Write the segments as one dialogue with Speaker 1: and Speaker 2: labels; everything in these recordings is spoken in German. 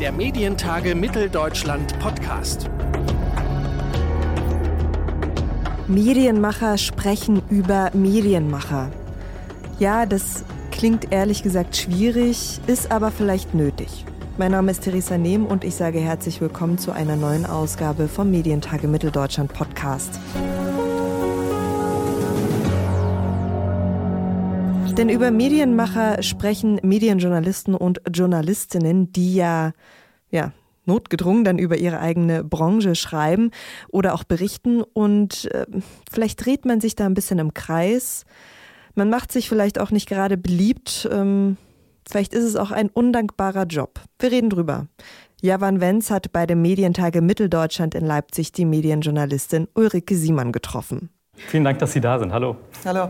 Speaker 1: Der Medientage Mitteldeutschland Podcast.
Speaker 2: Medienmacher sprechen über Medienmacher. Ja, das klingt ehrlich gesagt schwierig, ist aber vielleicht nötig. Mein Name ist Theresa Nehm und ich sage herzlich willkommen zu einer neuen Ausgabe vom Medientage Mitteldeutschland Podcast. Denn über Medienmacher sprechen Medienjournalisten und Journalistinnen, die ja, ja, notgedrungen dann über ihre eigene Branche schreiben oder auch berichten. Und äh, vielleicht dreht man sich da ein bisschen im Kreis. Man macht sich vielleicht auch nicht gerade beliebt. Ähm, vielleicht ist es auch ein undankbarer Job. Wir reden drüber. Javan Wenz hat bei dem Medientage Mitteldeutschland in Leipzig die Medienjournalistin Ulrike Siemann getroffen.
Speaker 3: Vielen Dank, dass Sie da sind. Hallo.
Speaker 4: Hallo.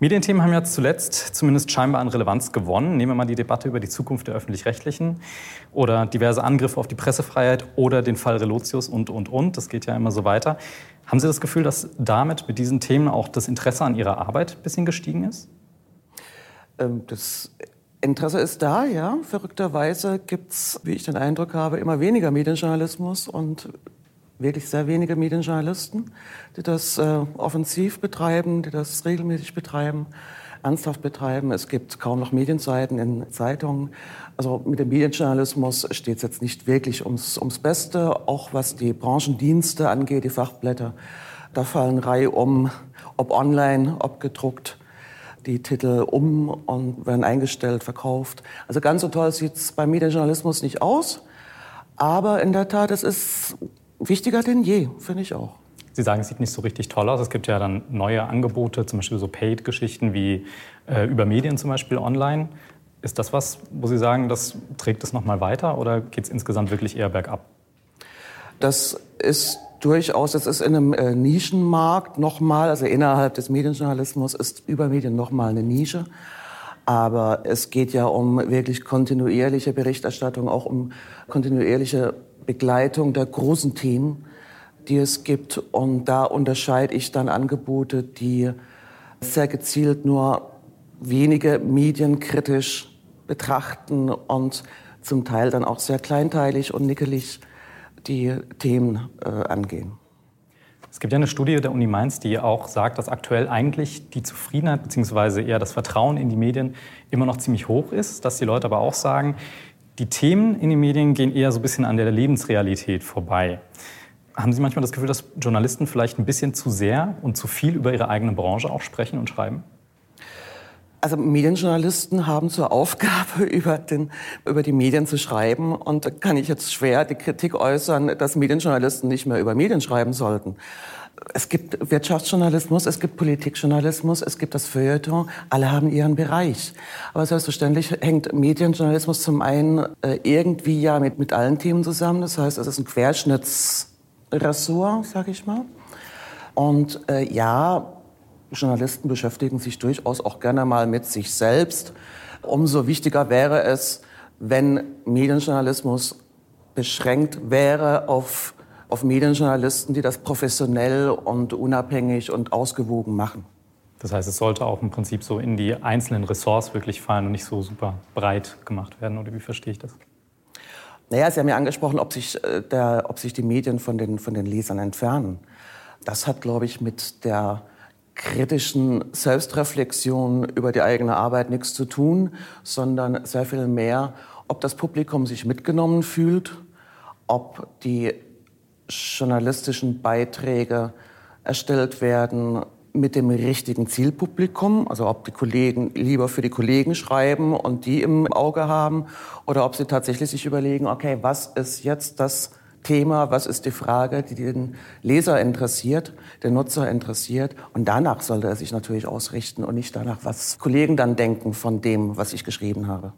Speaker 3: Medienthemen haben ja zuletzt zumindest scheinbar an Relevanz gewonnen. Nehmen wir mal die Debatte über die Zukunft der öffentlich-rechtlichen oder diverse Angriffe auf die Pressefreiheit oder den Fall Relotius und, und, und. Das geht ja immer so weiter. Haben Sie das Gefühl, dass damit mit diesen Themen auch das Interesse an Ihrer Arbeit ein bisschen gestiegen ist?
Speaker 4: Ähm, das Interesse ist da, ja. Verrückterweise gibt es, wie ich den Eindruck habe, immer weniger Medienjournalismus und wirklich sehr wenige Medienjournalisten, die das äh, offensiv betreiben, die das regelmäßig betreiben, ernsthaft betreiben. Es gibt kaum noch Medienseiten in Zeitungen. Also mit dem Medienjournalismus steht es jetzt nicht wirklich ums, ums Beste, auch was die Branchendienste angeht, die Fachblätter. Da fallen Reihe um, ob online, ob gedruckt die Titel um und werden eingestellt, verkauft. Also ganz so toll sieht es beim Medienjournalismus nicht aus. Aber in der Tat, es ist wichtiger denn je, finde ich auch.
Speaker 3: Sie sagen, es sieht nicht so richtig toll aus. Es gibt ja dann neue Angebote, zum Beispiel so Paid-Geschichten wie äh, über Medien zum Beispiel online. Ist das was, wo Sie sagen, das trägt es nochmal weiter oder geht es insgesamt wirklich eher bergab?
Speaker 4: Das ist durchaus, das ist in einem äh, Nischenmarkt nochmal, also innerhalb des Medienjournalismus ist Übermedien nochmal eine Nische. Aber es geht ja um wirklich kontinuierliche Berichterstattung, auch um kontinuierliche Begleitung der großen Themen, die es gibt. Und da unterscheide ich dann Angebote, die sehr gezielt nur wenige Medien kritisch betrachten und zum Teil dann auch sehr kleinteilig und nickelig die Themen äh, angehen.
Speaker 3: Es gibt ja eine Studie der Uni Mainz, die auch sagt, dass aktuell eigentlich die Zufriedenheit bzw. eher das Vertrauen in die Medien immer noch ziemlich hoch ist, dass die Leute aber auch sagen, die Themen in den Medien gehen eher so ein bisschen an der Lebensrealität vorbei. Haben Sie manchmal das Gefühl, dass Journalisten vielleicht ein bisschen zu sehr und zu viel über ihre eigene Branche auch sprechen und schreiben?
Speaker 4: Also Medienjournalisten haben zur Aufgabe, über, den, über die Medien zu schreiben. Und da kann ich jetzt schwer die Kritik äußern, dass Medienjournalisten nicht mehr über Medien schreiben sollten es gibt Wirtschaftsjournalismus, es gibt Politikjournalismus, es gibt das Feuilleton. Alle haben ihren Bereich. Aber selbstverständlich hängt Medienjournalismus zum einen äh, irgendwie ja mit, mit allen Themen zusammen. Das heißt, es ist ein Querschnittsressort, sage ich mal. Und äh, ja, Journalisten beschäftigen sich durchaus auch gerne mal mit sich selbst. Umso wichtiger wäre es, wenn Medienjournalismus beschränkt wäre auf auf Medienjournalisten, die das professionell und unabhängig und ausgewogen machen.
Speaker 3: Das heißt, es sollte auch im Prinzip so in die einzelnen Ressorts wirklich fallen und nicht so super breit gemacht werden, oder wie verstehe ich das?
Speaker 4: Naja, Sie haben ja angesprochen, ob sich, äh, der, ob sich die Medien von den, von den Lesern entfernen. Das hat, glaube ich, mit der kritischen Selbstreflexion über die eigene Arbeit nichts zu tun, sondern sehr viel mehr, ob das Publikum sich mitgenommen fühlt, ob die journalistischen Beiträge erstellt werden mit dem richtigen Zielpublikum, also ob die Kollegen lieber für die Kollegen schreiben und die im Auge haben oder ob sie tatsächlich sich überlegen, okay, was ist jetzt das Thema, was ist die Frage, die den Leser interessiert, den Nutzer interessiert und danach sollte er sich natürlich ausrichten und nicht danach, was Kollegen dann denken von dem, was ich geschrieben habe.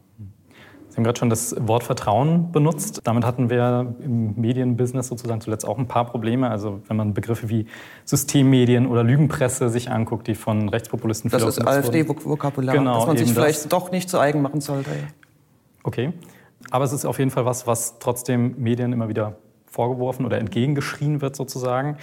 Speaker 3: Sie haben gerade schon das Wort Vertrauen benutzt. Damit hatten wir im Medienbusiness sozusagen zuletzt auch ein paar Probleme. Also wenn man Begriffe wie Systemmedien oder Lügenpresse sich anguckt, die von Rechtspopulisten
Speaker 4: Das ist AfD-Vokabular, genau, dass man sich vielleicht das. doch nicht zu eigen machen sollte.
Speaker 3: Okay. Aber es ist auf jeden Fall was, was trotzdem Medien immer wieder vorgeworfen oder entgegengeschrien wird sozusagen.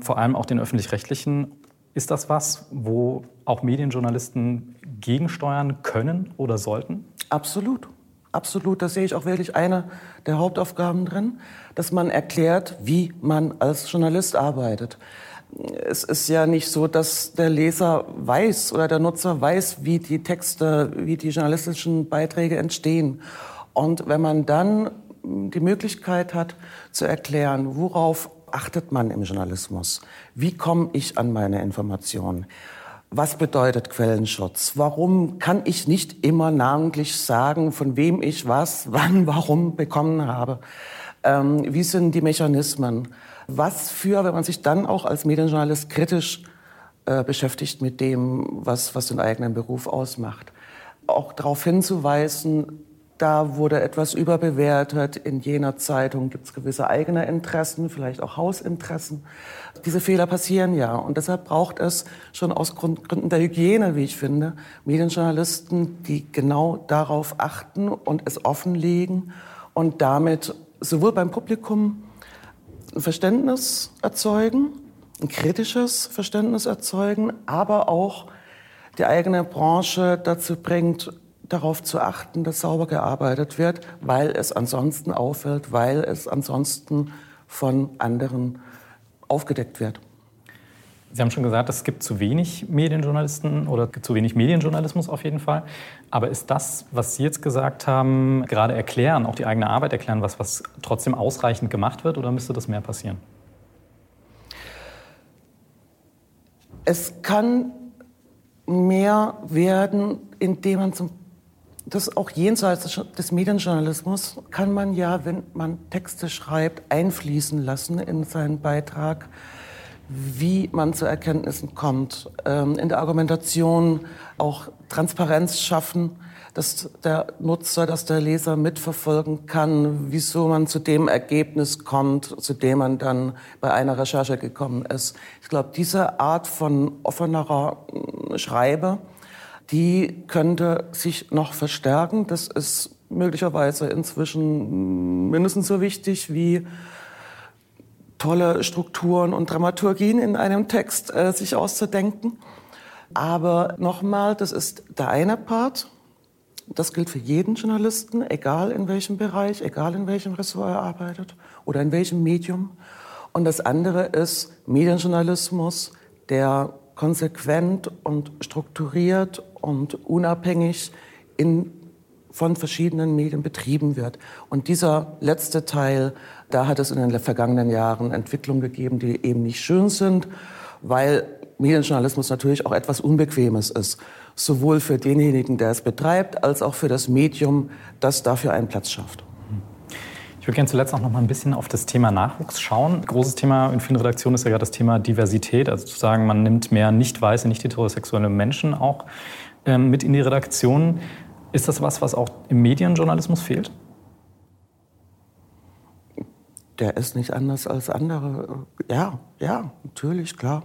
Speaker 3: Vor allem auch den öffentlich-rechtlichen. Ist das was, wo auch Medienjournalisten gegensteuern können oder sollten?
Speaker 4: Absolut. absolut. Da sehe ich auch wirklich eine der Hauptaufgaben drin, dass man erklärt, wie man als Journalist arbeitet. Es ist ja nicht so, dass der Leser weiß oder der Nutzer weiß, wie die Texte, wie die journalistischen Beiträge entstehen. Und wenn man dann die Möglichkeit hat zu erklären, worauf achtet man im Journalismus? Wie komme ich an meine Informationen? Was bedeutet Quellenschutz? Warum kann ich nicht immer namentlich sagen, von wem ich was, wann, warum bekommen habe? Ähm, wie sind die Mechanismen? Was für, wenn man sich dann auch als Medienjournalist kritisch äh, beschäftigt mit dem, was, was den eigenen Beruf ausmacht? Auch darauf hinzuweisen, da wurde etwas überbewertet. In jener Zeitung gibt es gewisse eigene Interessen, vielleicht auch Hausinteressen. Diese Fehler passieren ja. Und deshalb braucht es schon aus Gründen der Hygiene, wie ich finde, Medienjournalisten, die genau darauf achten und es offenlegen und damit sowohl beim Publikum ein Verständnis erzeugen, ein kritisches Verständnis erzeugen, aber auch die eigene Branche dazu bringt, darauf zu achten, dass sauber gearbeitet wird, weil es ansonsten auffällt, weil es ansonsten von anderen aufgedeckt wird.
Speaker 3: Sie haben schon gesagt, es gibt zu wenig Medienjournalisten oder zu wenig Medienjournalismus auf jeden Fall. Aber ist das, was Sie jetzt gesagt haben, gerade erklären, auch die eigene Arbeit erklären, was, was trotzdem ausreichend gemacht wird oder müsste das mehr passieren?
Speaker 4: Es kann mehr werden, indem man zum das auch jenseits des Medienjournalismus kann man ja, wenn man Texte schreibt, einfließen lassen in seinen Beitrag, wie man zu Erkenntnissen kommt, ähm, in der Argumentation auch Transparenz schaffen, dass der Nutzer, dass der Leser mitverfolgen kann, wieso man zu dem Ergebnis kommt, zu dem man dann bei einer Recherche gekommen ist. Ich glaube, diese Art von offenerer Schreibe, die könnte sich noch verstärken. Das ist möglicherweise inzwischen mindestens so wichtig wie tolle Strukturen und Dramaturgien in einem Text äh, sich auszudenken. Aber nochmal, das ist der eine Part. Das gilt für jeden Journalisten, egal in welchem Bereich, egal in welchem Ressort er arbeitet oder in welchem Medium. Und das andere ist Medienjournalismus, der konsequent und strukturiert und unabhängig in, von verschiedenen Medien betrieben wird. Und dieser letzte Teil, da hat es in den vergangenen Jahren Entwicklungen gegeben, die eben nicht schön sind, weil Medienjournalismus natürlich auch etwas Unbequemes ist. Sowohl für denjenigen, der es betreibt, als auch für das Medium, das dafür einen Platz schafft.
Speaker 3: Ich würde gerne zuletzt auch noch mal ein bisschen auf das Thema Nachwuchs schauen. Großes Thema in vielen Redaktionen ist ja gerade das Thema Diversität, also zu sagen, man nimmt mehr nicht weiße, nicht heterosexuelle Menschen auch ähm, mit in die Redaktion. Ist das was, was auch im Medienjournalismus fehlt?
Speaker 4: Der ist nicht anders als andere. Ja, ja, natürlich, klar.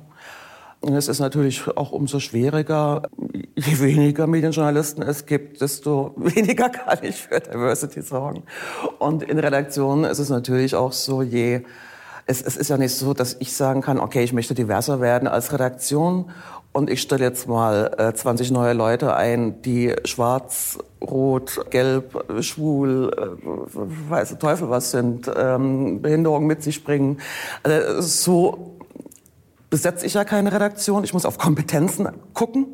Speaker 4: Und es ist natürlich auch umso schwieriger, je weniger Medienjournalisten es gibt, desto weniger kann ich für Diversity sorgen. Und in Redaktionen ist es natürlich auch so, je es, es ist ja nicht so, dass ich sagen kann, okay, ich möchte diverser werden als Redaktion und ich stelle jetzt mal äh, 20 neue Leute ein, die schwarz, rot, gelb, schwul, äh, weiße Teufel was sind, ähm, Behinderungen mit sich bringen. Also so besetze ich ja keine Redaktion. Ich muss auf Kompetenzen gucken.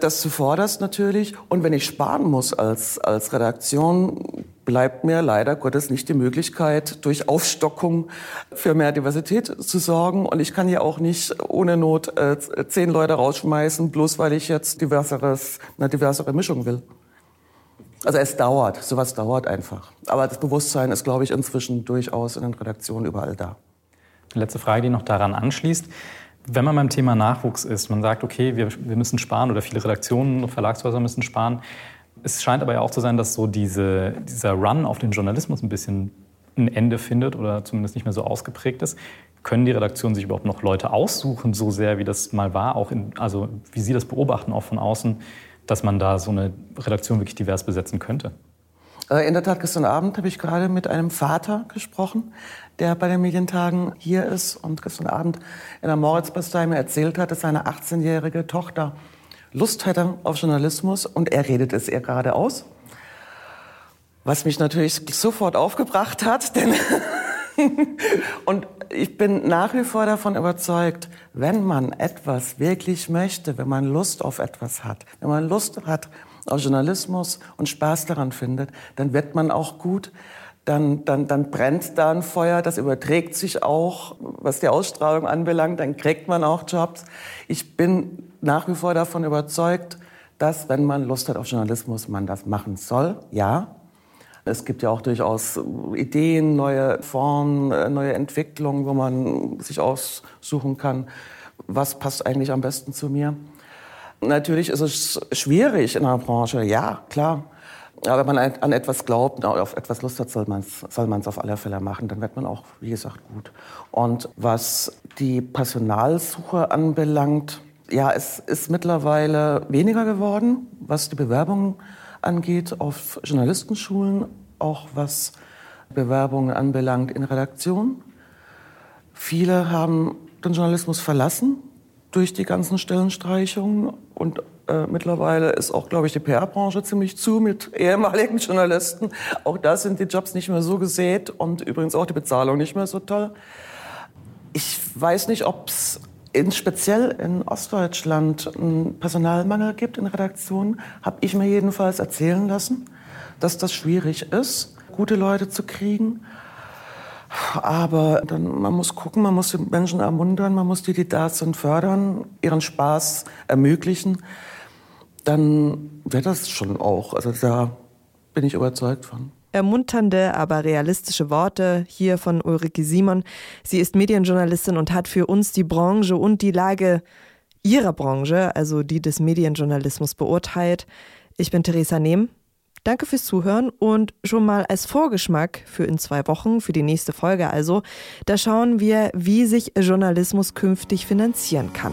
Speaker 4: Das zuvorderst natürlich. Und wenn ich sparen muss als, als Redaktion, bleibt mir leider Gottes nicht die Möglichkeit, durch Aufstockung für mehr Diversität zu sorgen. Und ich kann ja auch nicht ohne Not äh, zehn Leute rausschmeißen, bloß weil ich jetzt diverseres, eine diversere Mischung will. Also es dauert, sowas dauert einfach. Aber das Bewusstsein ist, glaube ich, inzwischen durchaus in den Redaktionen überall da.
Speaker 3: Letzte Frage, die noch daran anschließt. Wenn man beim Thema Nachwuchs ist, man sagt, okay, wir, wir müssen sparen oder viele Redaktionen Verlagshäuser müssen sparen. Es scheint aber ja auch zu sein, dass so diese, dieser Run auf den Journalismus ein bisschen ein Ende findet oder zumindest nicht mehr so ausgeprägt ist. Können die Redaktionen sich überhaupt noch Leute aussuchen, so sehr wie das mal war, auch in, also wie Sie das beobachten, auch von außen, dass man da so eine Redaktion wirklich divers besetzen könnte?
Speaker 4: Äh, in der Tat, gestern Abend habe ich gerade mit einem Vater gesprochen, der bei den Medientagen hier ist und gestern Abend in der Moritzbastei mir erzählt hat, dass seine 18-jährige Tochter Lust hätte auf Journalismus und er redet es ihr gerade aus. Was mich natürlich sofort aufgebracht hat, denn und ich bin nach wie vor davon überzeugt, wenn man etwas wirklich möchte, wenn man Lust auf etwas hat, wenn man Lust hat auf Journalismus und Spaß daran findet, dann wird man auch gut. Dann, dann, dann brennt da ein Feuer, das überträgt sich auch, was die Ausstrahlung anbelangt, dann kriegt man auch Jobs. Ich bin nach wie vor davon überzeugt, dass, wenn man Lust hat auf Journalismus, man das machen soll, ja. Es gibt ja auch durchaus Ideen, neue Formen, äh, neue Entwicklungen, wo man sich aussuchen kann, was passt eigentlich am besten zu mir. Natürlich ist es schwierig in einer Branche, ja, klar. Aber wenn man an etwas glaubt, auf etwas Lust hat, soll man es soll auf alle Fälle machen. Dann wird man auch, wie gesagt, gut. Und was die Personalsuche anbelangt, ja, es ist mittlerweile weniger geworden, was die Bewerbungen angeht auf Journalistenschulen, auch was Bewerbungen anbelangt in Redaktionen. Viele haben den Journalismus verlassen durch die ganzen Stellenstreichungen und äh, mittlerweile ist auch, glaube ich, die PR-Branche ziemlich zu mit ehemaligen Journalisten. Auch da sind die Jobs nicht mehr so gesät und übrigens auch die Bezahlung nicht mehr so toll. Ich weiß nicht, ob es in, speziell in Ostdeutschland einen Personalmangel gibt in Redaktionen, habe ich mir jedenfalls erzählen lassen, dass das schwierig ist, gute Leute zu kriegen. Aber dann, man muss gucken, man muss die Menschen ermuntern, man muss die, die da sind, fördern, ihren Spaß ermöglichen. Dann wird das schon auch. Also da bin ich überzeugt von.
Speaker 2: Ermunternde, aber realistische Worte hier von Ulrike Simon. Sie ist Medienjournalistin und hat für uns die Branche und die Lage ihrer Branche, also die des Medienjournalismus, beurteilt. Ich bin Theresa Nehm. Danke fürs Zuhören und schon mal als Vorgeschmack für in zwei Wochen, für die nächste Folge also, da schauen wir, wie sich Journalismus künftig finanzieren kann.